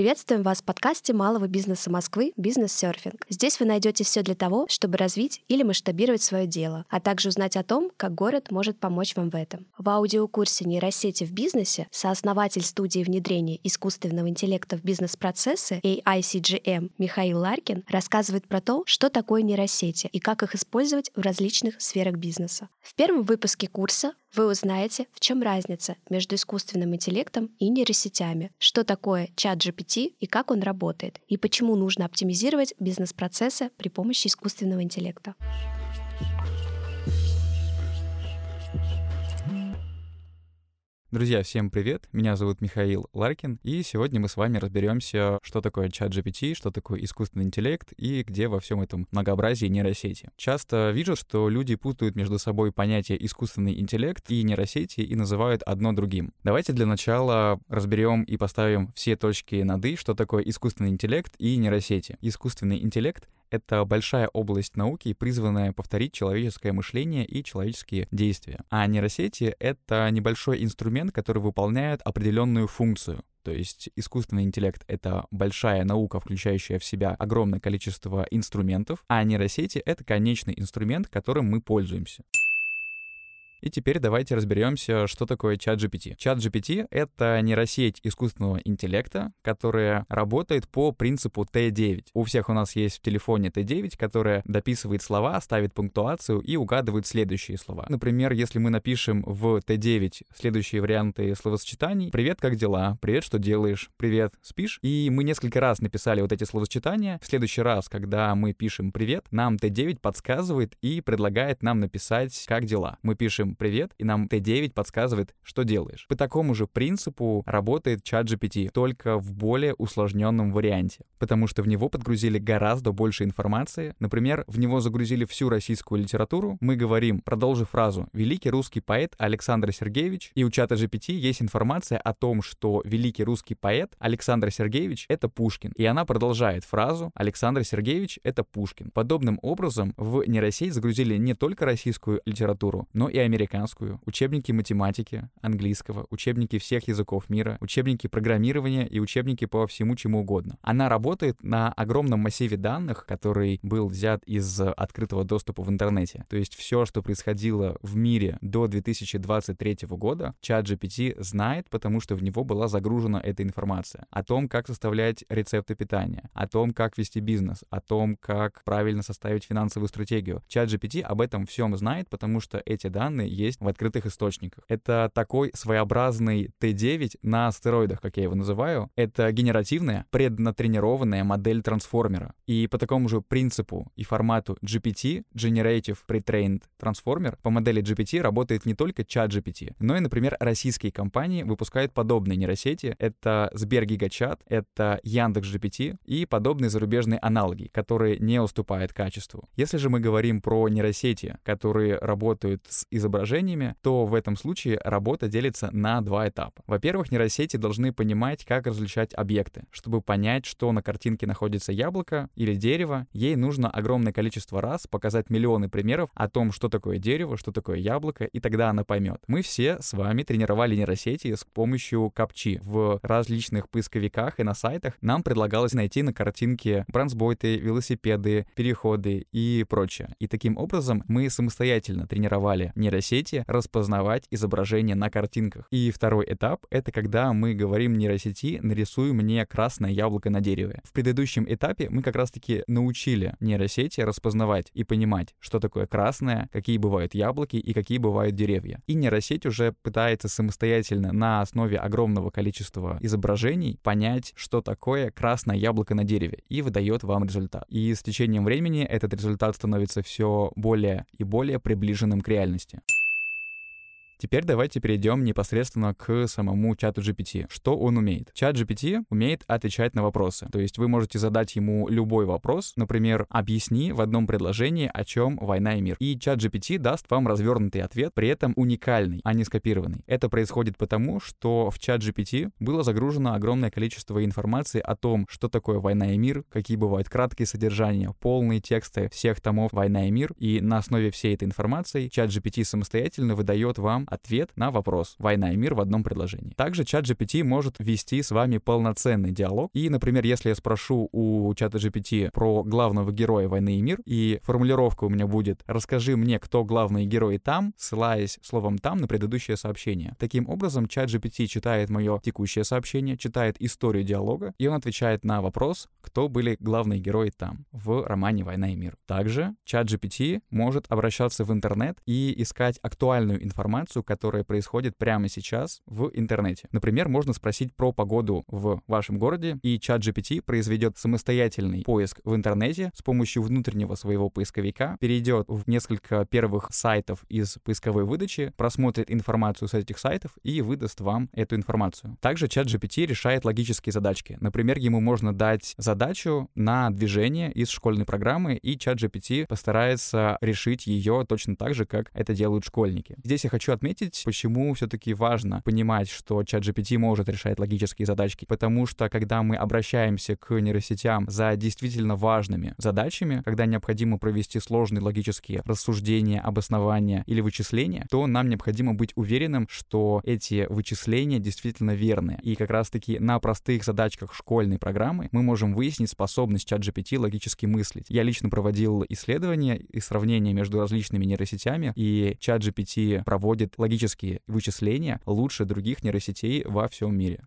Приветствуем вас в подкасте малого бизнеса Москвы «Бизнес-серфинг». Здесь вы найдете все для того, чтобы развить или масштабировать свое дело, а также узнать о том, как город может помочь вам в этом. В аудиокурсе «Нейросети в бизнесе» сооснователь студии внедрения искусственного интеллекта в бизнес-процессы AICGM Михаил Ларкин рассказывает про то, что такое нейросети и как их использовать в различных сферах бизнеса. В первом выпуске курса вы узнаете, в чем разница между искусственным интеллектом и нейросетями, что такое чат GPT и как он работает, и почему нужно оптимизировать бизнес-процессы при помощи искусственного интеллекта. Друзья, всем привет! Меня зовут Михаил Ларкин, и сегодня мы с вами разберемся, что такое чат GPT, что такое искусственный интеллект и где во всем этом многообразии нейросети. Часто вижу, что люди путают между собой понятие искусственный интеллект и нейросети и называют одно другим. Давайте для начала разберем и поставим все точки над «и», что такое искусственный интеллект и нейросети. Искусственный интеллект — это большая область науки, призванная повторить человеческое мышление и человеческие действия. А нейросети — это небольшой инструмент, который выполняет определенную функцию. То есть искусственный интеллект — это большая наука, включающая в себя огромное количество инструментов, а нейросети — это конечный инструмент, которым мы пользуемся. И теперь давайте разберемся, что такое чат GPT. Чат GPT — это нейросеть искусственного интеллекта, которая работает по принципу T9. У всех у нас есть в телефоне T9, которая дописывает слова, ставит пунктуацию и угадывает следующие слова. Например, если мы напишем в T9 следующие варианты словосочетаний «Привет, как дела?», «Привет, что делаешь?», «Привет, спишь?», и мы несколько раз написали вот эти словосочетания, в следующий раз, когда мы пишем «Привет», нам T9 подсказывает и предлагает нам написать «Как дела?». Мы пишем пишем «Привет», и нам Т9 подсказывает, что делаешь. По такому же принципу работает чат GPT, только в более усложненном варианте, потому что в него подгрузили гораздо больше информации. Например, в него загрузили всю российскую литературу. Мы говорим, продолжив фразу, «Великий русский поэт Александр Сергеевич», и у чата GPT есть информация о том, что великий русский поэт Александр Сергеевич — это Пушкин. И она продолжает фразу «Александр Сергеевич — это Пушкин». Подобным образом в нейросеть загрузили не только российскую литературу, но и американскую американскую, учебники математики, английского, учебники всех языков мира, учебники программирования и учебники по всему чему угодно. Она работает на огромном массиве данных, который был взят из открытого доступа в интернете. То есть все, что происходило в мире до 2023 года, чат GPT знает, потому что в него была загружена эта информация. О том, как составлять рецепты питания, о том, как вести бизнес, о том, как правильно составить финансовую стратегию. Чат GPT об этом всем знает, потому что эти данные есть в открытых источниках. Это такой своеобразный Т9 на стероидах, как я его называю. Это генеративная, преднатренированная модель трансформера. И по такому же принципу и формату GPT, Generative Pre-trained Transformer, по модели GPT работает не только чат GPT, но и, например, российские компании выпускают подобные нейросети. Это Сбер Гигачат, это Яндекс GPT и подобные зарубежные аналоги, которые не уступают качеству. Если же мы говорим про нейросети, которые работают с изображением изображениями, то в этом случае работа делится на два этапа. Во-первых, нейросети должны понимать, как различать объекты. Чтобы понять, что на картинке находится яблоко или дерево, ей нужно огромное количество раз показать миллионы примеров о том, что такое дерево, что такое яблоко, и тогда она поймет. Мы все с вами тренировали нейросети с помощью капчи. В различных поисковиках и на сайтах нам предлагалось найти на картинке бронзбойты, велосипеды, переходы и прочее. И таким образом мы самостоятельно тренировали нейросети нейросети распознавать изображения на картинках. И второй этап — это когда мы говорим нейросети «нарисуй мне красное яблоко на дереве». В предыдущем этапе мы как раз-таки научили нейросети распознавать и понимать, что такое красное, какие бывают яблоки и какие бывают деревья. И нейросеть уже пытается самостоятельно на основе огромного количества изображений понять, что такое красное яблоко на дереве, и выдает вам результат. И с течением времени этот результат становится все более и более приближенным к реальности. Теперь давайте перейдем непосредственно к самому чату GPT. Что он умеет? Чат GPT умеет отвечать на вопросы. То есть вы можете задать ему любой вопрос, например, объясни в одном предложении, о чем война и мир. И чат GPT даст вам развернутый ответ, при этом уникальный, а не скопированный. Это происходит потому, что в чат GPT было загружено огромное количество информации о том, что такое война и мир, какие бывают краткие содержания, полные тексты всех томов «Война и мир», и на основе всей этой информации чат GPT самостоятельно выдает вам ответ на вопрос «Война и мир» в одном предложении. Также чат GPT может вести с вами полноценный диалог. И, например, если я спрошу у чата GPT про главного героя «Войны и мир», и формулировка у меня будет «Расскажи мне, кто главный герой там», ссылаясь словом «там» на предыдущее сообщение. Таким образом, чат GPT читает мое текущее сообщение, читает историю диалога, и он отвечает на вопрос, кто были главные герои там, в романе «Война и мир». Также чат GPT может обращаться в интернет и искать актуальную информацию, которая происходит прямо сейчас в интернете. Например, можно спросить про погоду в вашем городе, и чат GPT произведет самостоятельный поиск в интернете с помощью внутреннего своего поисковика, перейдет в несколько первых сайтов из поисковой выдачи, просмотрит информацию с этих сайтов и выдаст вам эту информацию. Также чат GPT решает логические задачки. Например, ему можно дать задачу на движение из школьной программы, и чат GPT постарается решить ее точно так же, как это делают школьники. Здесь я хочу отметить, почему все-таки важно понимать, что чат GPT может решать логические задачки, потому что когда мы обращаемся к нейросетям за действительно важными задачами, когда необходимо провести сложные логические рассуждения, обоснования или вычисления, то нам необходимо быть уверенным, что эти вычисления действительно верные. И как раз-таки на простых задачках школьной программы мы можем выяснить способность чат GPT логически мыслить. Я лично проводил исследования и сравнения между различными нейросетями, и чат GPT проводит логические вычисления лучше других нейросетей во всем мире.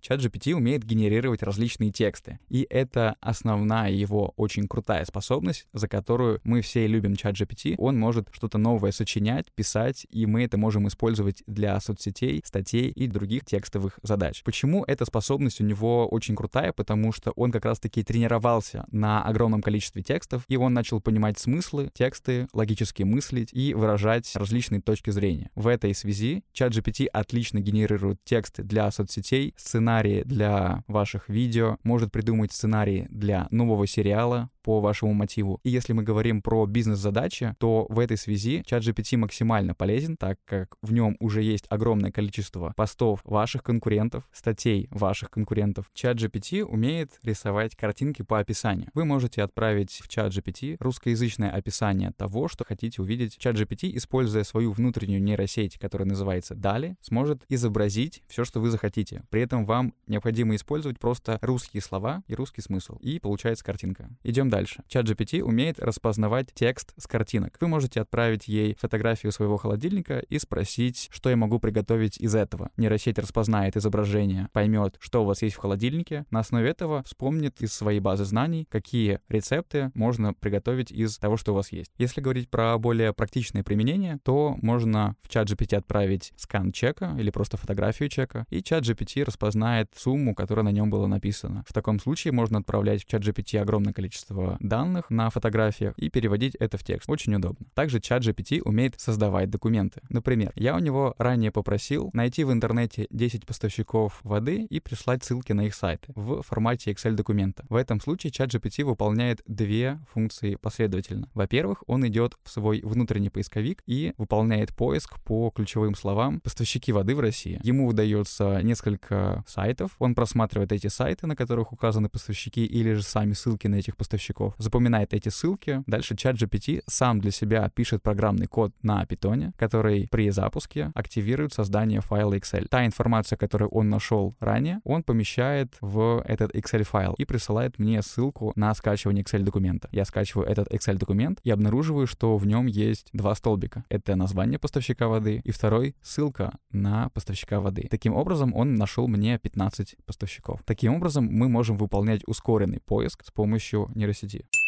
ChatGPT умеет генерировать различные тексты, и это основная его очень крутая способность, за которую мы все любим ChatGPT. Он может что-то новое сочинять, писать, и мы это можем использовать для соцсетей, статей и других текстовых задач. Почему эта способность у него очень крутая? Потому что он как раз-таки тренировался на огромном количестве текстов, и он начал понимать смыслы, тексты, логически мыслить и выражать различные точки зрения. В этой связи ChatGPT отлично генерирует тексты для соцсетей, сценарии, сценарии для ваших видео, может придумать сценарии для нового сериала, по вашему мотиву. И если мы говорим про бизнес-задачи, то в этой связи ChatGPT максимально полезен, так как в нем уже есть огромное количество постов ваших конкурентов, статей ваших конкурентов. ChatGPT умеет рисовать картинки по описанию. Вы можете отправить в ChatGPT русскоязычное описание того, что хотите увидеть. ChatGPT, используя свою внутреннюю нейросеть, которая называется DALI, сможет изобразить все, что вы захотите. При этом вам необходимо использовать просто русские слова и русский смысл. И получается картинка. Идем дальше. Чат GPT умеет распознавать текст с картинок. Вы можете отправить ей фотографию своего холодильника и спросить, что я могу приготовить из этого. Нейросеть распознает изображение, поймет, что у вас есть в холодильнике, на основе этого вспомнит из своей базы знаний, какие рецепты можно приготовить из того, что у вас есть. Если говорить про более практичное применение, то можно в чат GPT отправить скан чека или просто фотографию чека, и чат GPT распознает сумму, которая на нем была написана. В таком случае можно отправлять в чат GPT огромное количество данных на фотографиях и переводить это в текст. Очень удобно. Также чат GPT умеет создавать документы. Например, я у него ранее попросил найти в интернете 10 поставщиков воды и прислать ссылки на их сайты в формате Excel документа. В этом случае чат GPT выполняет две функции последовательно. Во-первых, он идет в свой внутренний поисковик и выполняет поиск по ключевым словам «поставщики воды в России». Ему выдается несколько сайтов, он просматривает эти сайты, на которых указаны поставщики или же сами ссылки на этих поставщиков, поставщиков, запоминает эти ссылки. Дальше чат GPT сам для себя пишет программный код на питоне, который при запуске активирует создание файла Excel. Та информация, которую он нашел ранее, он помещает в этот Excel файл и присылает мне ссылку на скачивание Excel документа. Я скачиваю этот Excel документ и обнаруживаю, что в нем есть два столбика. Это название поставщика воды и второй — ссылка на поставщика воды. Таким образом, он нашел мне 15 поставщиков. Таким образом, мы можем выполнять ускоренный поиск с помощью нейросети сети.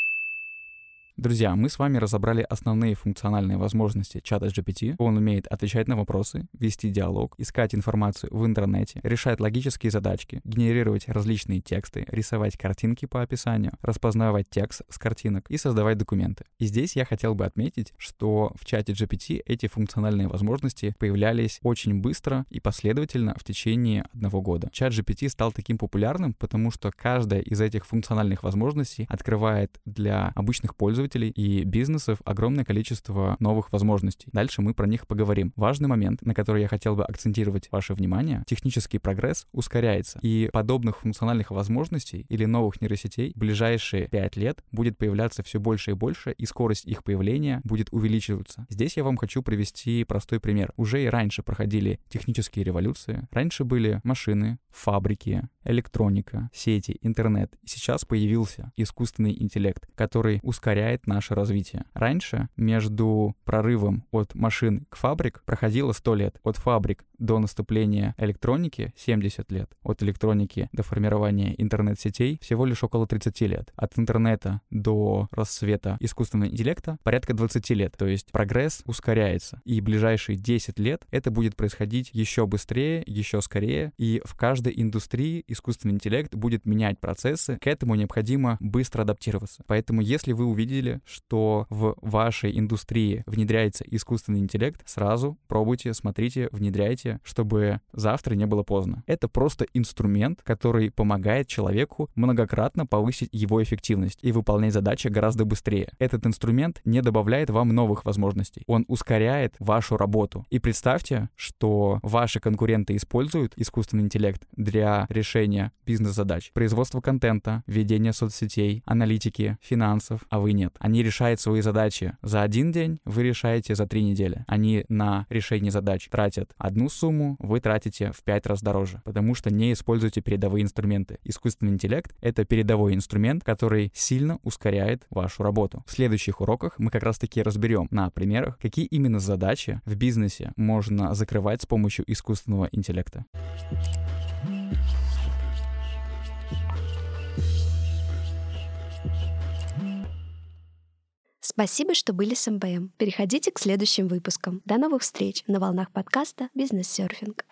Друзья, мы с вами разобрали основные функциональные возможности чата GPT. Он умеет отвечать на вопросы, вести диалог, искать информацию в интернете, решать логические задачки, генерировать различные тексты, рисовать картинки по описанию, распознавать текст с картинок и создавать документы. И здесь я хотел бы отметить, что в чате GPT эти функциональные возможности появлялись очень быстро и последовательно в течение одного года. Чат GPT стал таким популярным, потому что каждая из этих функциональных возможностей открывает для обычных пользователей пользователей и бизнесов огромное количество новых возможностей. Дальше мы про них поговорим. Важный момент, на который я хотел бы акцентировать ваше внимание, технический прогресс ускоряется, и подобных функциональных возможностей или новых нейросетей в ближайшие 5 лет будет появляться все больше и больше, и скорость их появления будет увеличиваться. Здесь я вам хочу привести простой пример. Уже и раньше проходили технические революции. Раньше были машины, фабрики, электроника, сети, интернет. Сейчас появился искусственный интеллект, который ускоряет наше развитие. Раньше между прорывом от машин к фабрик проходило 100 лет. От фабрик до наступления электроники 70 лет. От электроники до формирования интернет-сетей всего лишь около 30 лет. От интернета до расцвета искусственного интеллекта порядка 20 лет. То есть прогресс ускоряется. И ближайшие 10 лет это будет происходить еще быстрее, еще скорее. И в каждой индустрии искусственный интеллект будет менять процессы. К этому необходимо быстро адаптироваться. Поэтому если вы увидели, что в вашей индустрии внедряется искусственный интеллект, сразу пробуйте, смотрите, внедряйте, чтобы завтра не было поздно. Это просто инструмент, который помогает человеку многократно повысить его эффективность и выполнять задачи гораздо быстрее. Этот инструмент не добавляет вам новых возможностей. Он ускоряет вашу работу. И представьте, что ваши конкуренты используют искусственный интеллект для решения бизнес-задач, производства контента, ведения соцсетей, аналитики, финансов, а вы нет. Они решают свои задачи за один день, вы решаете за три недели. Они на решение задач тратят одну сумму вы тратите в 5 раз дороже, потому что не используете передовые инструменты. Искусственный интеллект — это передовой инструмент, который сильно ускоряет вашу работу. В следующих уроках мы как раз-таки разберем на примерах, какие именно задачи в бизнесе можно закрывать с помощью искусственного интеллекта. Спасибо, что были с МБМ. Переходите к следующим выпускам. До новых встреч на волнах подкаста «Бизнес-серфинг».